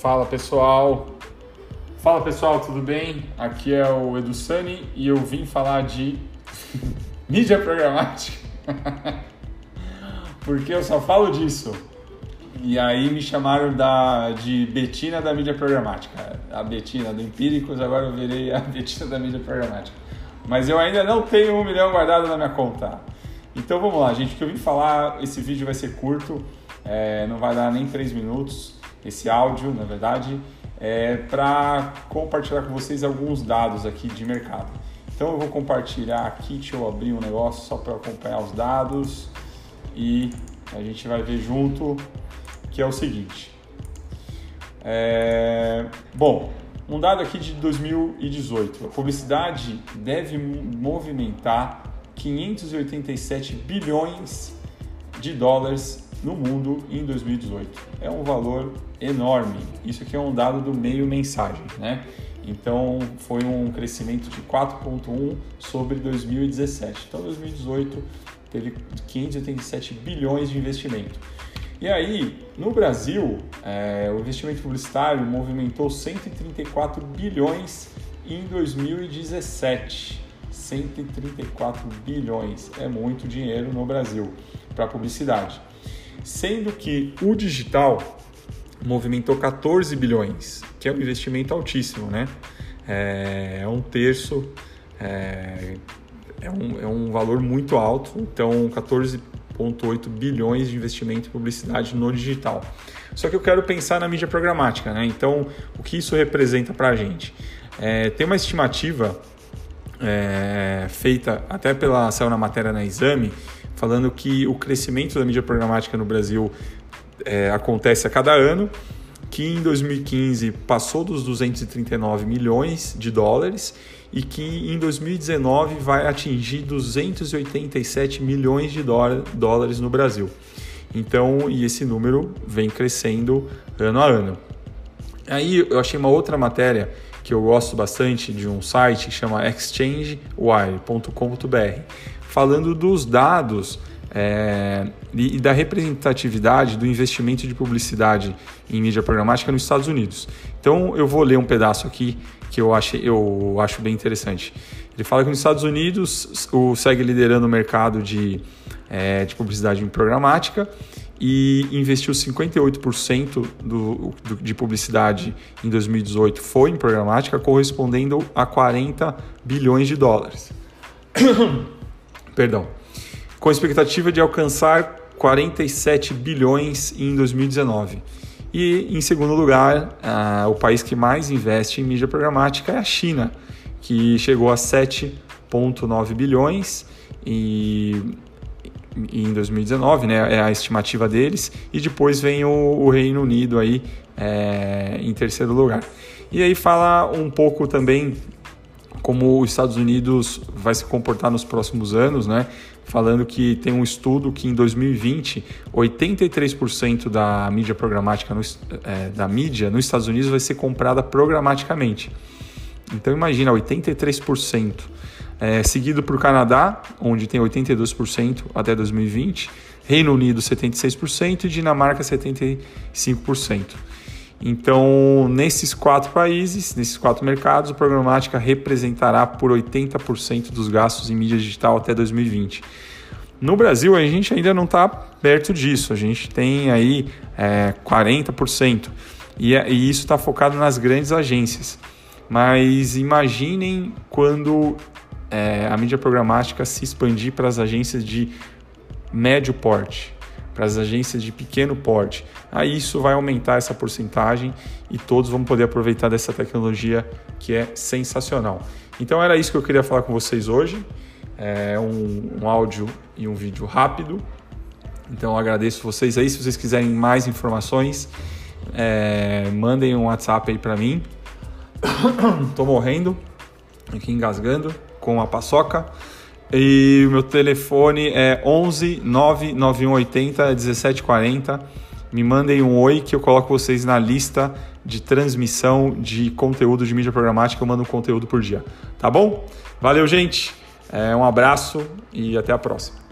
Fala pessoal, fala pessoal, tudo bem? Aqui é o Edu Sani e eu vim falar de mídia programática, porque eu só falo disso. E aí me chamaram da, de Betina da mídia programática, a Betina do Empíricos, agora eu virei a Betina da mídia programática. Mas eu ainda não tenho um milhão guardado na minha conta. Então vamos lá, gente, o que eu vim falar, esse vídeo vai ser curto, é, não vai dar nem 3 minutos, esse áudio, na verdade, é para compartilhar com vocês alguns dados aqui de mercado. Então eu vou compartilhar aqui, deixa eu abrir um negócio só para acompanhar os dados e a gente vai ver junto que é o seguinte. É, bom, um dado aqui de 2018. A publicidade deve movimentar 587 bilhões de dólares no mundo em 2018. É um valor enorme. Isso aqui é um dado do meio mensagem, né? Então foi um crescimento de 4,1 sobre 2017. Então 2018 teve 587 bilhões de investimento. E aí, no Brasil, é, o investimento publicitário movimentou 134 bilhões em 2017. 134 bilhões é muito dinheiro no Brasil para publicidade sendo que o digital movimentou 14 bilhões, que é um investimento altíssimo, né? É, é um terço, é, é, um, é um valor muito alto, então 14,8 bilhões de investimento em publicidade no digital. Só que eu quero pensar na mídia programática, né? Então, o que isso representa para a gente? É, tem uma estimativa é, feita até pela saiu na matéria na Exame falando que o crescimento da mídia programática no Brasil é, acontece a cada ano, que em 2015 passou dos 239 milhões de dólares e que em 2019 vai atingir 287 milhões de dólares no Brasil. Então, e esse número vem crescendo ano a ano. Aí eu achei uma outra matéria que eu gosto bastante de um site que chama exchangewire.com.br falando dos dados é, e da representatividade do investimento de publicidade em mídia programática nos Estados Unidos. Então eu vou ler um pedaço aqui que eu acho, eu acho bem interessante. Ele fala que nos Estados Unidos o segue liderando o mercado de, é, de publicidade em programática e investiu 58% do, do, de publicidade em 2018 foi em programática, correspondendo a 40 bilhões de dólares. perdão, com expectativa de alcançar 47 bilhões em 2019. E em segundo lugar, o país que mais investe em mídia programática é a China, que chegou a 7,9 bilhões e em 2019, né, é a estimativa deles, e depois vem o, o Reino Unido aí é, em terceiro lugar. E aí fala um pouco também como os Estados Unidos vai se comportar nos próximos anos, né? Falando que tem um estudo que em 2020 83% da mídia programática no, é, da mídia nos Estados Unidos vai ser comprada programaticamente. Então imagina 83%, é, seguido por Canadá, onde tem 82% até 2020, Reino Unido 76% e Dinamarca 75%. Então, nesses quatro países, nesses quatro mercados, o programática representará por 80% dos gastos em mídia digital até 2020. No Brasil, a gente ainda não está perto disso, a gente tem aí é, 40%, e, é, e isso está focado nas grandes agências. Mas imaginem quando é, a mídia programática se expandir para as agências de médio porte, para as agências de pequeno porte. Aí isso vai aumentar essa porcentagem e todos vão poder aproveitar dessa tecnologia que é sensacional. Então era isso que eu queria falar com vocês hoje. É um, um áudio e um vídeo rápido. Então agradeço vocês aí. Se vocês quiserem mais informações, é, mandem um WhatsApp aí para mim. Tô morrendo, aqui engasgando com a paçoca. E o meu telefone é 11 99180 1740. Me mandem um oi que eu coloco vocês na lista de transmissão de conteúdo de mídia programática. Eu mando um conteúdo por dia. Tá bom? Valeu, gente. É, um abraço e até a próxima.